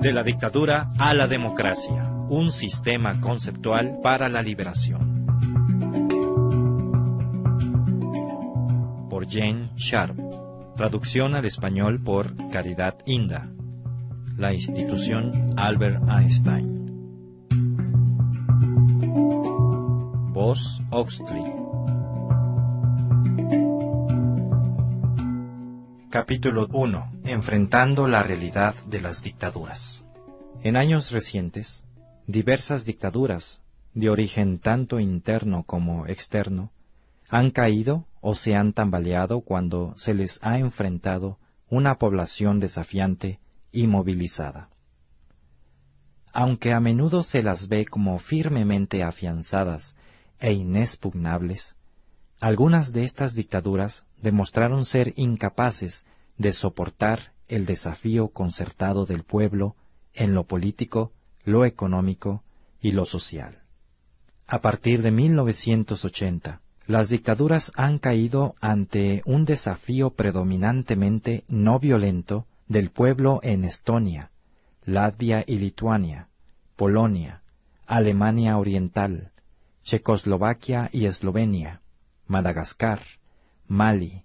De la dictadura a la democracia, un sistema conceptual para la liberación. Por Jane Sharp. Traducción al español por Caridad Inda. La institución Albert Einstein. Voz Oxley. Capítulo 1. Enfrentando la realidad de las dictaduras. En años recientes, diversas dictaduras, de origen tanto interno como externo, han caído o se han tambaleado cuando se les ha enfrentado una población desafiante y movilizada. Aunque a menudo se las ve como firmemente afianzadas e inexpugnables, algunas de estas dictaduras demostraron ser incapaces de soportar el desafío concertado del pueblo en lo político, lo económico y lo social. A partir de 1980, las dictaduras han caído ante un desafío predominantemente no violento del pueblo en Estonia, Latvia y Lituania, Polonia, Alemania Oriental, Checoslovaquia y Eslovenia, Madagascar, Mali,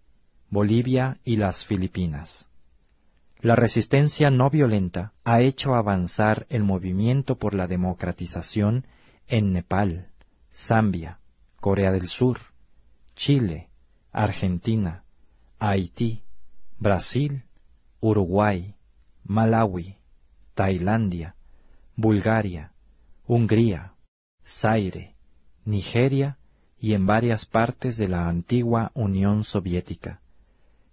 Bolivia y las Filipinas. La resistencia no violenta ha hecho avanzar el movimiento por la democratización en Nepal, Zambia, Corea del Sur, Chile, Argentina, Haití, Brasil, Uruguay, Malawi, Tailandia, Bulgaria, Hungría, Zaire, Nigeria y en varias partes de la antigua Unión Soviética,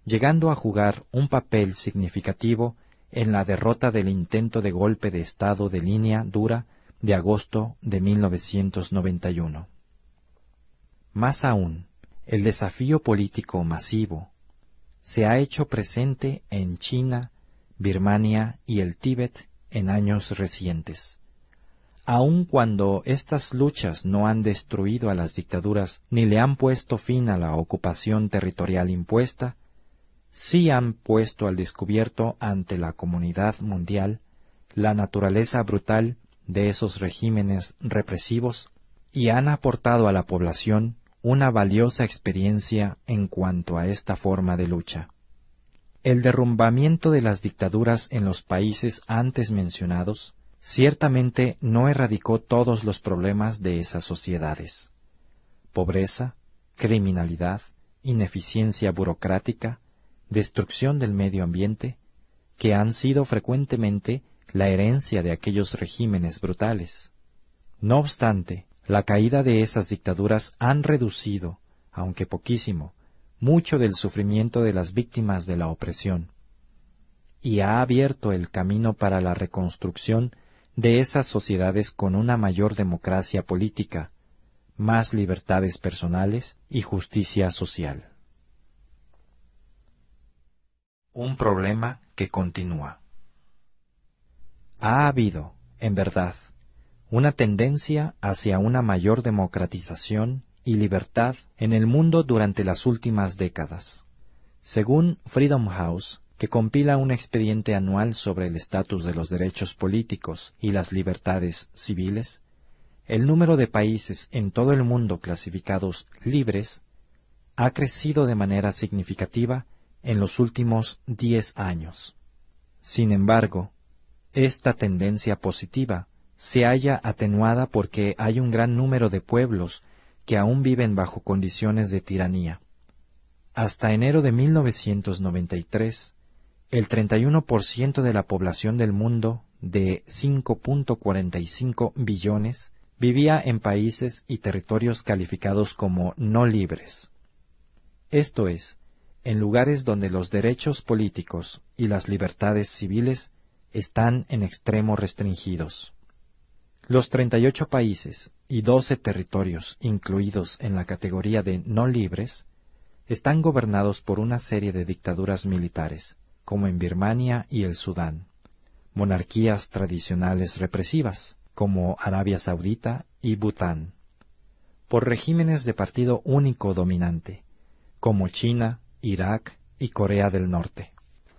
llegando a jugar un papel significativo en la derrota del intento de golpe de Estado de línea dura de agosto de 1991. Más aún, el desafío político masivo se ha hecho presente en China, Birmania y el Tíbet en años recientes aun cuando estas luchas no han destruido a las dictaduras ni le han puesto fin a la ocupación territorial impuesta, sí han puesto al descubierto ante la comunidad mundial la naturaleza brutal de esos regímenes represivos y han aportado a la población una valiosa experiencia en cuanto a esta forma de lucha. El derrumbamiento de las dictaduras en los países antes mencionados ciertamente no erradicó todos los problemas de esas sociedades. Pobreza, criminalidad, ineficiencia burocrática, destrucción del medio ambiente, que han sido frecuentemente la herencia de aquellos regímenes brutales. No obstante, la caída de esas dictaduras han reducido, aunque poquísimo, mucho del sufrimiento de las víctimas de la opresión, y ha abierto el camino para la reconstrucción de esas sociedades con una mayor democracia política, más libertades personales y justicia social. Un problema que continúa. Ha habido, en verdad, una tendencia hacia una mayor democratización y libertad en el mundo durante las últimas décadas. Según Freedom House, que compila un expediente anual sobre el estatus de los derechos políticos y las libertades civiles, el número de países en todo el mundo clasificados libres ha crecido de manera significativa en los últimos diez años. Sin embargo, esta tendencia positiva se halla atenuada porque hay un gran número de pueblos que aún viven bajo condiciones de tiranía. Hasta enero de 1993, el 31% de la población del mundo, de 5.45 billones, vivía en países y territorios calificados como no libres. Esto es, en lugares donde los derechos políticos y las libertades civiles están en extremo restringidos. Los 38 países y 12 territorios incluidos en la categoría de no libres están gobernados por una serie de dictaduras militares, como en Birmania y el Sudán, monarquías tradicionales represivas, como Arabia Saudita y Bután, por regímenes de partido único dominante, como China, Irak y Corea del Norte,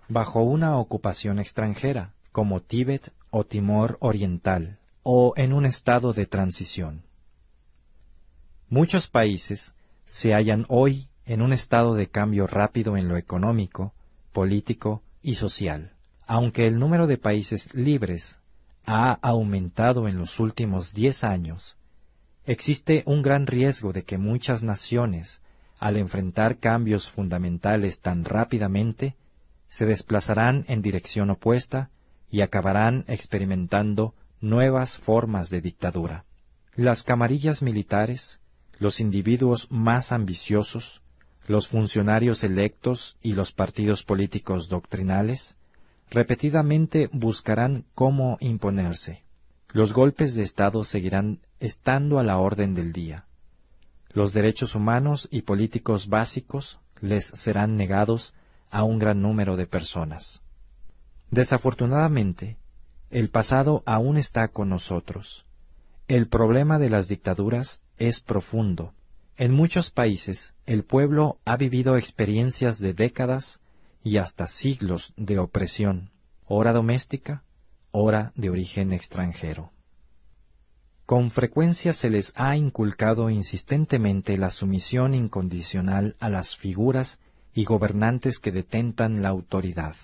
bajo una ocupación extranjera, como Tíbet o Timor Oriental, o en un estado de transición. Muchos países se hallan hoy en un estado de cambio rápido en lo económico, político y social. Aunque el número de países libres ha aumentado en los últimos diez años, existe un gran riesgo de que muchas naciones, al enfrentar cambios fundamentales tan rápidamente, se desplazarán en dirección opuesta y acabarán experimentando nuevas formas de dictadura. Las camarillas militares, los individuos más ambiciosos, los funcionarios electos y los partidos políticos doctrinales repetidamente buscarán cómo imponerse. Los golpes de Estado seguirán estando a la orden del día. Los derechos humanos y políticos básicos les serán negados a un gran número de personas. Desafortunadamente, el pasado aún está con nosotros. El problema de las dictaduras es profundo. En muchos países el pueblo ha vivido experiencias de décadas y hasta siglos de opresión, ora doméstica, ora de origen extranjero. Con frecuencia se les ha inculcado insistentemente la sumisión incondicional a las figuras y gobernantes que detentan la autoridad.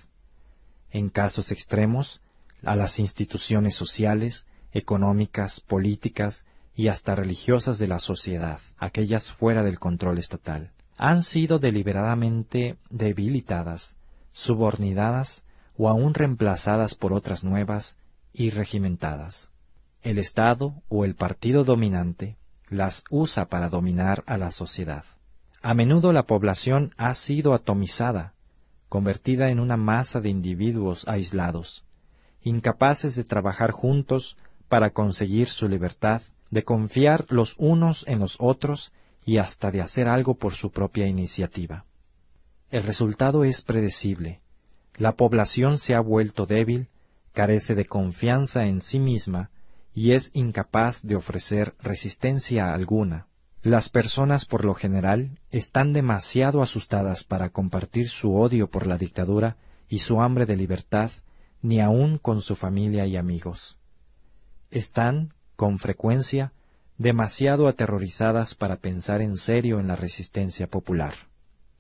En casos extremos, a las instituciones sociales, económicas, políticas y hasta religiosas de la sociedad, aquellas fuera del control estatal, han sido deliberadamente debilitadas, subordinadas o aún reemplazadas por otras nuevas y regimentadas. El Estado o el partido dominante las usa para dominar a la sociedad. A menudo la población ha sido atomizada, convertida en una masa de individuos aislados, incapaces de trabajar juntos para conseguir su libertad, de confiar los unos en los otros y hasta de hacer algo por su propia iniciativa. El resultado es predecible. La población se ha vuelto débil, carece de confianza en sí misma y es incapaz de ofrecer resistencia alguna. Las personas por lo general están demasiado asustadas para compartir su odio por la dictadura y su hambre de libertad ni aun con su familia y amigos están, con frecuencia, demasiado aterrorizadas para pensar en serio en la resistencia popular.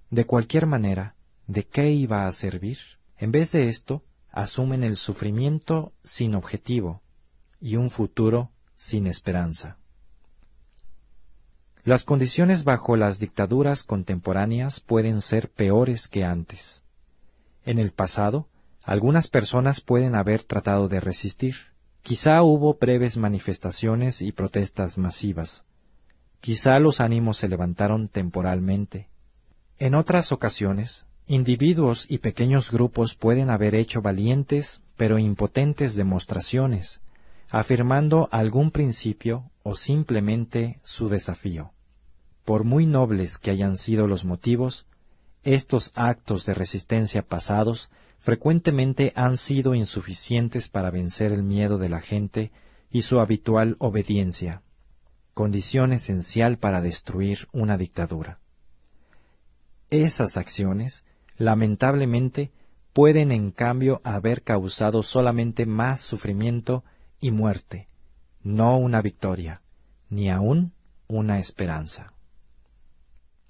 De cualquier manera, ¿de qué iba a servir? En vez de esto, asumen el sufrimiento sin objetivo y un futuro sin esperanza. Las condiciones bajo las dictaduras contemporáneas pueden ser peores que antes. En el pasado, algunas personas pueden haber tratado de resistir, Quizá hubo breves manifestaciones y protestas masivas. Quizá los ánimos se levantaron temporalmente. En otras ocasiones, individuos y pequeños grupos pueden haber hecho valientes pero impotentes demostraciones, afirmando algún principio o simplemente su desafío. Por muy nobles que hayan sido los motivos, estos actos de resistencia pasados frecuentemente han sido insuficientes para vencer el miedo de la gente y su habitual obediencia, condición esencial para destruir una dictadura. Esas acciones, lamentablemente, pueden en cambio haber causado solamente más sufrimiento y muerte, no una victoria, ni aun una esperanza.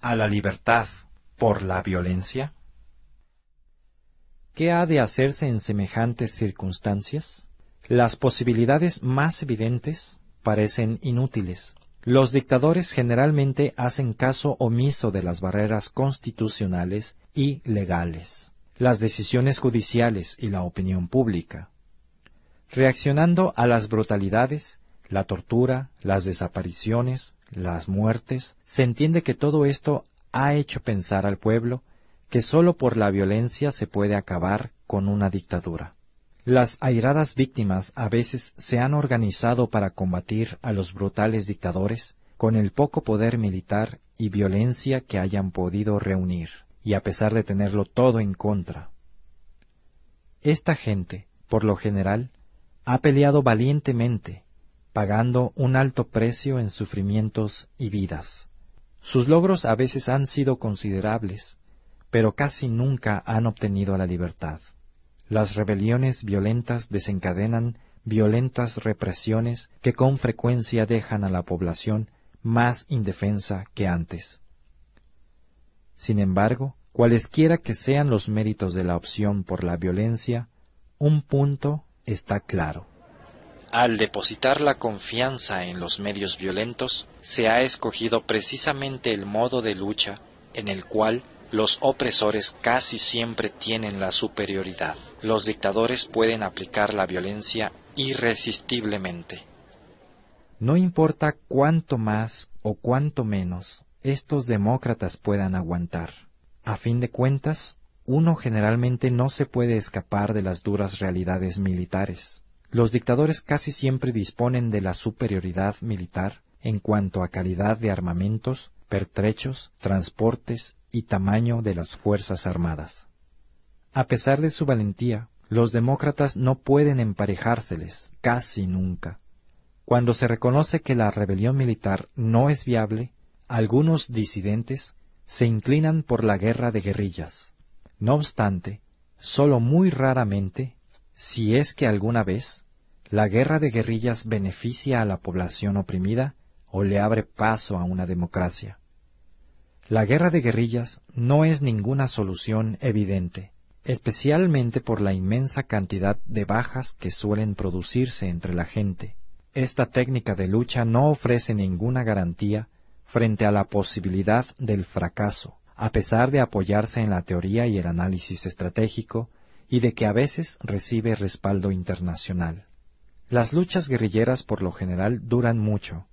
¿A la libertad por la violencia? ¿Qué ha de hacerse en semejantes circunstancias? Las posibilidades más evidentes parecen inútiles. Los dictadores generalmente hacen caso omiso de las barreras constitucionales y legales, las decisiones judiciales y la opinión pública. Reaccionando a las brutalidades, la tortura, las desapariciones, las muertes, se entiende que todo esto ha hecho pensar al pueblo que sólo por la violencia se puede acabar con una dictadura. Las airadas víctimas a veces se han organizado para combatir a los brutales dictadores con el poco poder militar y violencia que hayan podido reunir, y a pesar de tenerlo todo en contra. Esta gente, por lo general, ha peleado valientemente, pagando un alto precio en sufrimientos y vidas. Sus logros a veces han sido considerables, pero casi nunca han obtenido la libertad. Las rebeliones violentas desencadenan violentas represiones que con frecuencia dejan a la población más indefensa que antes. Sin embargo, cualesquiera que sean los méritos de la opción por la violencia, un punto está claro. Al depositar la confianza en los medios violentos, se ha escogido precisamente el modo de lucha en el cual los opresores casi siempre tienen la superioridad. Los dictadores pueden aplicar la violencia irresistiblemente. No importa cuánto más o cuánto menos estos demócratas puedan aguantar. A fin de cuentas, uno generalmente no se puede escapar de las duras realidades militares. Los dictadores casi siempre disponen de la superioridad militar en cuanto a calidad de armamentos, pertrechos, transportes y tamaño de las Fuerzas Armadas. A pesar de su valentía, los demócratas no pueden emparejárseles, casi nunca. Cuando se reconoce que la rebelión militar no es viable, algunos disidentes se inclinan por la guerra de guerrillas. No obstante, sólo muy raramente, si es que alguna vez, la guerra de guerrillas beneficia a la población oprimida o le abre paso a una democracia. La guerra de guerrillas no es ninguna solución evidente, especialmente por la inmensa cantidad de bajas que suelen producirse entre la gente. Esta técnica de lucha no ofrece ninguna garantía frente a la posibilidad del fracaso, a pesar de apoyarse en la teoría y el análisis estratégico, y de que a veces recibe respaldo internacional. Las luchas guerrilleras por lo general duran mucho,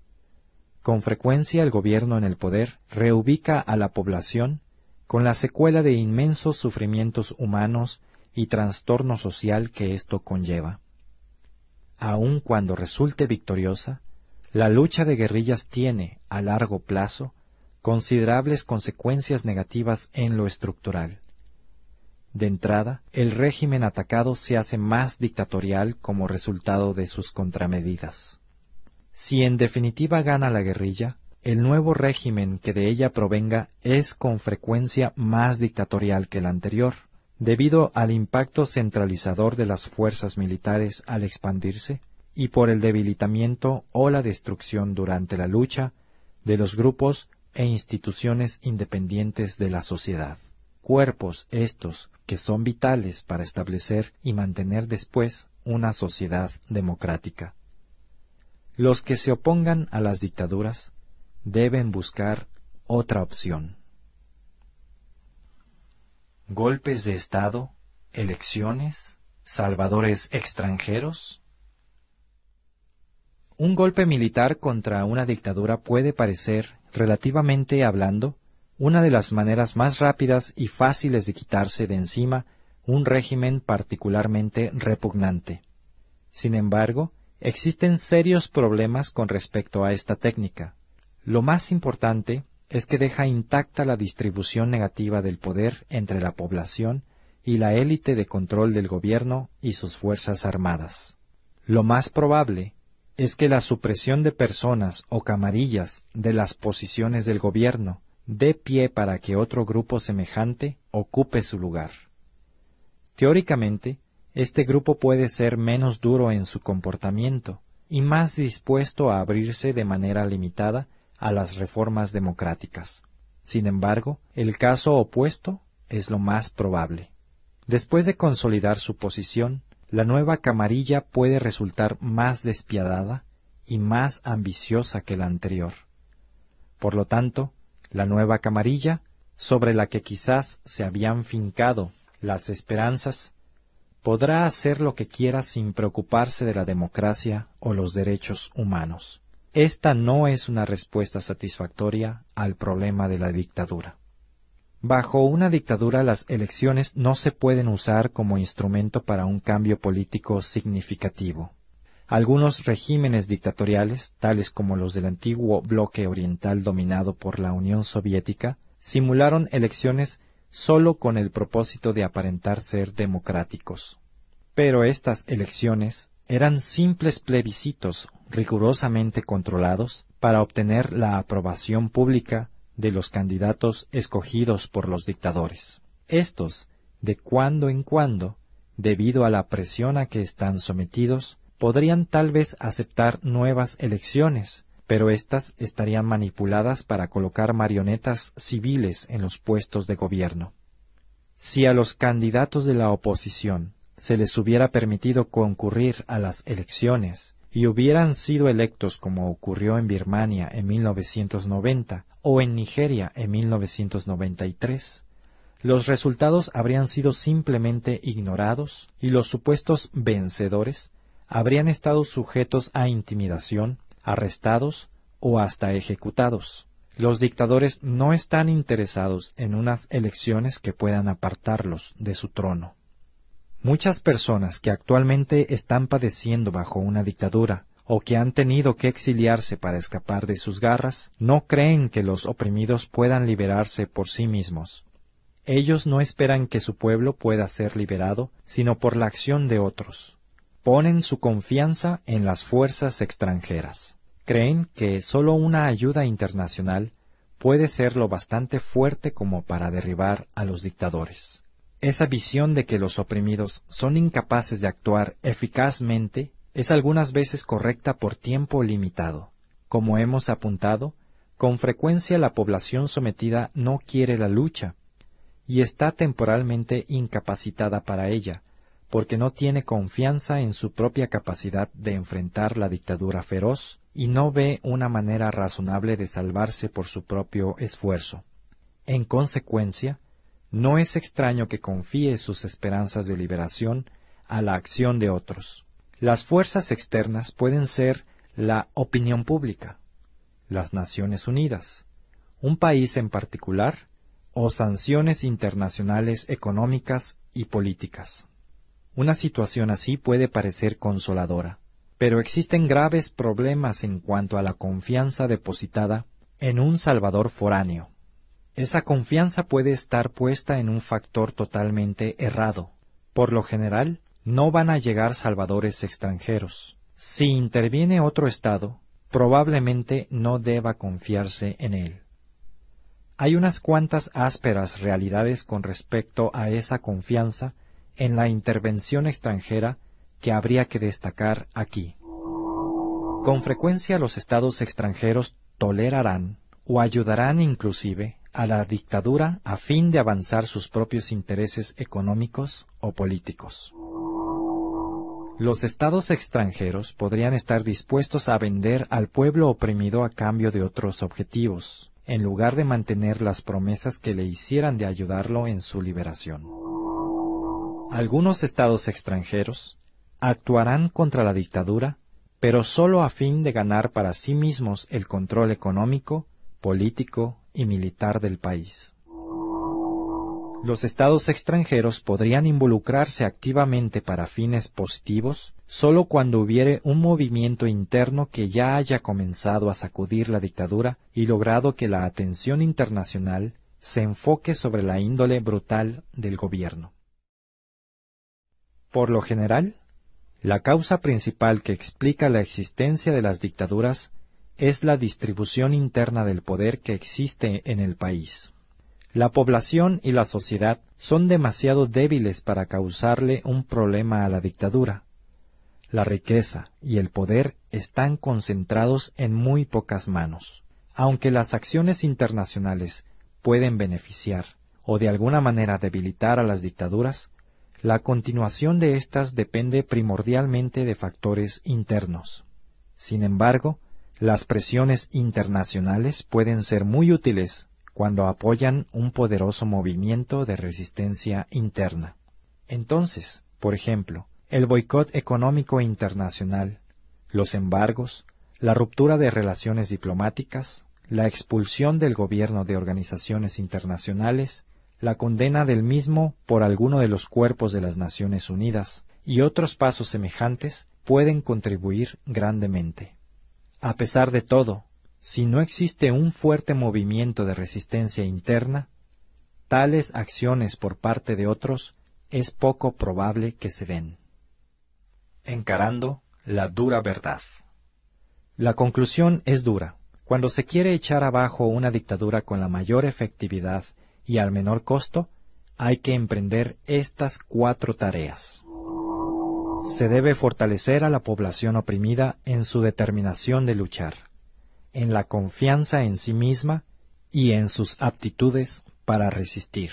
con frecuencia el gobierno en el poder reubica a la población con la secuela de inmensos sufrimientos humanos y trastorno social que esto conlleva. Aun cuando resulte victoriosa, la lucha de guerrillas tiene, a largo plazo, considerables consecuencias negativas en lo estructural. De entrada, el régimen atacado se hace más dictatorial como resultado de sus contramedidas. Si en definitiva gana la guerrilla, el nuevo régimen que de ella provenga es con frecuencia más dictatorial que el anterior, debido al impacto centralizador de las fuerzas militares al expandirse y por el debilitamiento o la destrucción durante la lucha de los grupos e instituciones independientes de la sociedad. Cuerpos estos que son vitales para establecer y mantener después una sociedad democrática. Los que se opongan a las dictaduras deben buscar otra opción. Golpes de Estado, elecciones, salvadores extranjeros. Un golpe militar contra una dictadura puede parecer, relativamente hablando, una de las maneras más rápidas y fáciles de quitarse de encima un régimen particularmente repugnante. Sin embargo, Existen serios problemas con respecto a esta técnica. Lo más importante es que deja intacta la distribución negativa del poder entre la población y la élite de control del gobierno y sus fuerzas armadas. Lo más probable es que la supresión de personas o camarillas de las posiciones del gobierno dé pie para que otro grupo semejante ocupe su lugar. Teóricamente, este grupo puede ser menos duro en su comportamiento y más dispuesto a abrirse de manera limitada a las reformas democráticas. Sin embargo, el caso opuesto es lo más probable. Después de consolidar su posición, la nueva camarilla puede resultar más despiadada y más ambiciosa que la anterior. Por lo tanto, la nueva camarilla, sobre la que quizás se habían fincado las esperanzas, podrá hacer lo que quiera sin preocuparse de la democracia o los derechos humanos. Esta no es una respuesta satisfactoria al problema de la dictadura. Bajo una dictadura las elecciones no se pueden usar como instrumento para un cambio político significativo. Algunos regímenes dictatoriales, tales como los del antiguo bloque oriental dominado por la Unión Soviética, simularon elecciones sólo con el propósito de aparentar ser democráticos. Pero estas elecciones eran simples plebiscitos rigurosamente controlados para obtener la aprobación pública de los candidatos escogidos por los dictadores. Estos, de cuando en cuando, debido a la presión a que están sometidos, podrían tal vez aceptar nuevas elecciones, pero éstas estarían manipuladas para colocar marionetas civiles en los puestos de gobierno. Si a los candidatos de la oposición se les hubiera permitido concurrir a las elecciones y hubieran sido electos como ocurrió en Birmania en 1990 o en Nigeria en 1993, los resultados habrían sido simplemente ignorados y los supuestos vencedores habrían estado sujetos a intimidación, arrestados o hasta ejecutados. Los dictadores no están interesados en unas elecciones que puedan apartarlos de su trono. Muchas personas que actualmente están padeciendo bajo una dictadura o que han tenido que exiliarse para escapar de sus garras, no creen que los oprimidos puedan liberarse por sí mismos. Ellos no esperan que su pueblo pueda ser liberado, sino por la acción de otros. Ponen su confianza en las fuerzas extranjeras creen que sólo una ayuda internacional puede ser lo bastante fuerte como para derribar a los dictadores. Esa visión de que los oprimidos son incapaces de actuar eficazmente es algunas veces correcta por tiempo limitado. Como hemos apuntado, con frecuencia la población sometida no quiere la lucha y está temporalmente incapacitada para ella, porque no tiene confianza en su propia capacidad de enfrentar la dictadura feroz y no ve una manera razonable de salvarse por su propio esfuerzo. En consecuencia, no es extraño que confíe sus esperanzas de liberación a la acción de otros. Las fuerzas externas pueden ser la opinión pública, las Naciones Unidas, un país en particular, o sanciones internacionales económicas y políticas. Una situación así puede parecer consoladora pero existen graves problemas en cuanto a la confianza depositada en un Salvador foráneo. Esa confianza puede estar puesta en un factor totalmente errado. Por lo general, no van a llegar salvadores extranjeros. Si interviene otro Estado, probablemente no deba confiarse en él. Hay unas cuantas ásperas realidades con respecto a esa confianza en la intervención extranjera que habría que destacar aquí. Con frecuencia los estados extranjeros tolerarán o ayudarán inclusive a la dictadura a fin de avanzar sus propios intereses económicos o políticos. Los estados extranjeros podrían estar dispuestos a vender al pueblo oprimido a cambio de otros objetivos, en lugar de mantener las promesas que le hicieran de ayudarlo en su liberación. Algunos estados extranjeros actuarán contra la dictadura, pero sólo a fin de ganar para sí mismos el control económico, político y militar del país. Los estados extranjeros podrían involucrarse activamente para fines positivos sólo cuando hubiere un movimiento interno que ya haya comenzado a sacudir la dictadura y logrado que la atención internacional se enfoque sobre la índole brutal del gobierno. Por lo general, la causa principal que explica la existencia de las dictaduras es la distribución interna del poder que existe en el país. La población y la sociedad son demasiado débiles para causarle un problema a la dictadura. La riqueza y el poder están concentrados en muy pocas manos. Aunque las acciones internacionales pueden beneficiar o de alguna manera debilitar a las dictaduras, la continuación de éstas depende primordialmente de factores internos. Sin embargo, las presiones internacionales pueden ser muy útiles cuando apoyan un poderoso movimiento de resistencia interna. Entonces, por ejemplo, el boicot económico internacional, los embargos, la ruptura de relaciones diplomáticas, la expulsión del gobierno de organizaciones internacionales la condena del mismo por alguno de los cuerpos de las Naciones Unidas y otros pasos semejantes pueden contribuir grandemente. A pesar de todo, si no existe un fuerte movimiento de resistencia interna, tales acciones por parte de otros es poco probable que se den. Encarando la dura verdad. La conclusión es dura. Cuando se quiere echar abajo una dictadura con la mayor efectividad y al menor costo, hay que emprender estas cuatro tareas. Se debe fortalecer a la población oprimida en su determinación de luchar, en la confianza en sí misma y en sus aptitudes para resistir.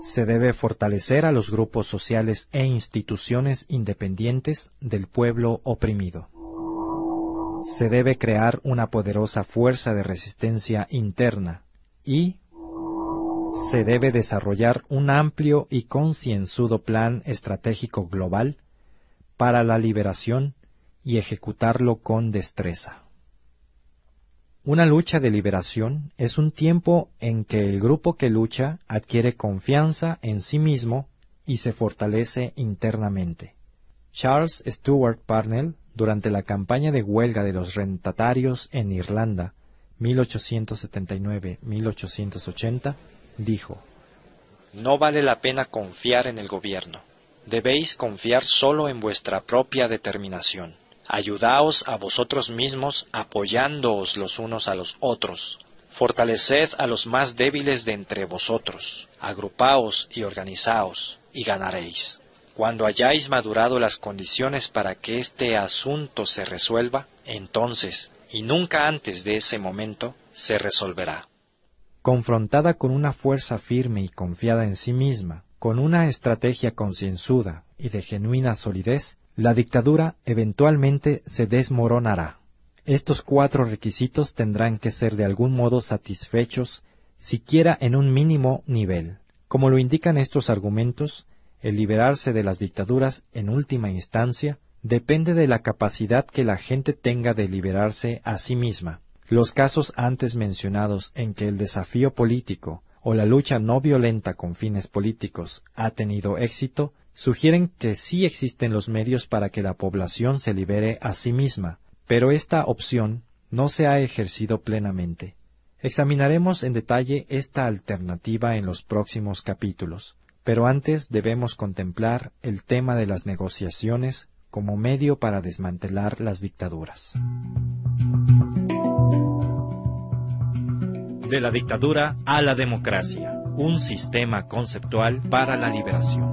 Se debe fortalecer a los grupos sociales e instituciones independientes del pueblo oprimido. Se debe crear una poderosa fuerza de resistencia interna y se debe desarrollar un amplio y concienzudo plan estratégico global para la liberación y ejecutarlo con destreza. Una lucha de liberación es un tiempo en que el grupo que lucha adquiere confianza en sí mismo y se fortalece internamente. Charles Stuart Parnell, durante la campaña de huelga de los rentatarios en Irlanda, 1879-1880, dijo No vale la pena confiar en el gobierno. Debéis confiar solo en vuestra propia determinación. Ayudaos a vosotros mismos apoyándoos los unos a los otros. Fortaleced a los más débiles de entre vosotros. Agrupaos y organizaos, y ganaréis. Cuando hayáis madurado las condiciones para que este asunto se resuelva, entonces, y nunca antes de ese momento, se resolverá. Confrontada con una fuerza firme y confiada en sí misma, con una estrategia concienzuda y de genuina solidez, la dictadura eventualmente se desmoronará. Estos cuatro requisitos tendrán que ser de algún modo satisfechos, siquiera en un mínimo nivel. Como lo indican estos argumentos, el liberarse de las dictaduras en última instancia depende de la capacidad que la gente tenga de liberarse a sí misma. Los casos antes mencionados en que el desafío político o la lucha no violenta con fines políticos ha tenido éxito sugieren que sí existen los medios para que la población se libere a sí misma, pero esta opción no se ha ejercido plenamente. Examinaremos en detalle esta alternativa en los próximos capítulos, pero antes debemos contemplar el tema de las negociaciones como medio para desmantelar las dictaduras. De la dictadura a la democracia, un sistema conceptual para la liberación.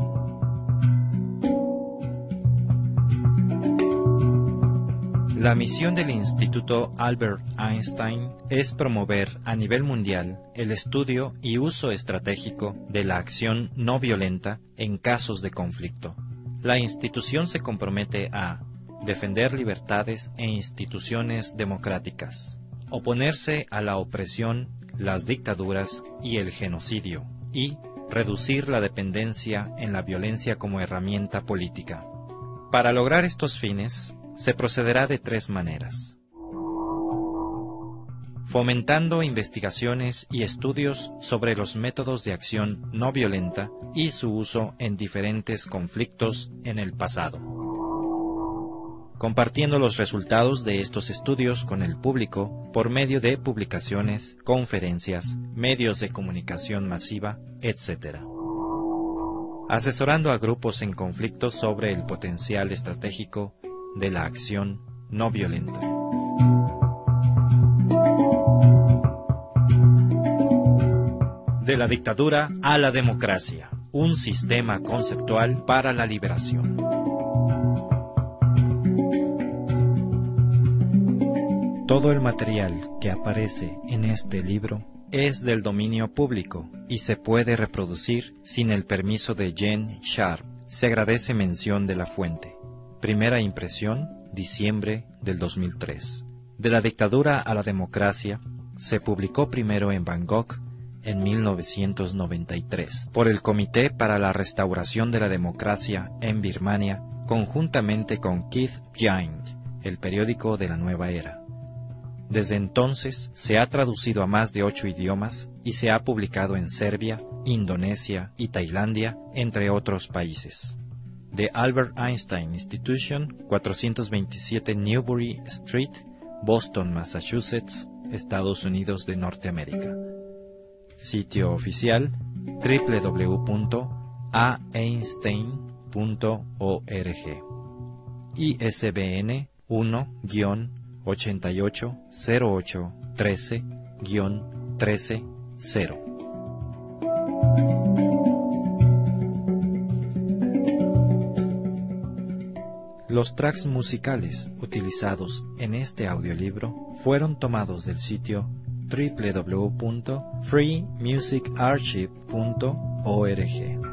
La misión del Instituto Albert Einstein es promover a nivel mundial el estudio y uso estratégico de la acción no violenta en casos de conflicto. La institución se compromete a defender libertades e instituciones democráticas, oponerse a la opresión, las dictaduras y el genocidio, y reducir la dependencia en la violencia como herramienta política. Para lograr estos fines, se procederá de tres maneras. Fomentando investigaciones y estudios sobre los métodos de acción no violenta y su uso en diferentes conflictos en el pasado. Compartiendo los resultados de estos estudios con el público por medio de publicaciones, conferencias, medios de comunicación masiva, etc asesorando a grupos en conflicto sobre el potencial estratégico de la acción no violenta. De la dictadura a la democracia, un sistema conceptual para la liberación. Todo el material que aparece en este libro es del dominio público y se puede reproducir sin el permiso de Jen Sharp. Se agradece mención de la fuente. Primera impresión, diciembre del 2003. De la dictadura a la democracia, se publicó primero en Bangkok en 1993 por el Comité para la Restauración de la Democracia en Birmania, conjuntamente con Keith Jain, el periódico de la nueva era. Desde entonces se ha traducido a más de ocho idiomas y se ha publicado en Serbia, Indonesia y Tailandia, entre otros países de Albert Einstein Institution, 427 Newbury Street, Boston, Massachusetts, Estados Unidos de Norteamérica. Sitio oficial www.aeinstein.org. ISBN 1-880813-130. Los tracks musicales utilizados en este audiolibro fueron tomados del sitio www.freemusicarchive.org.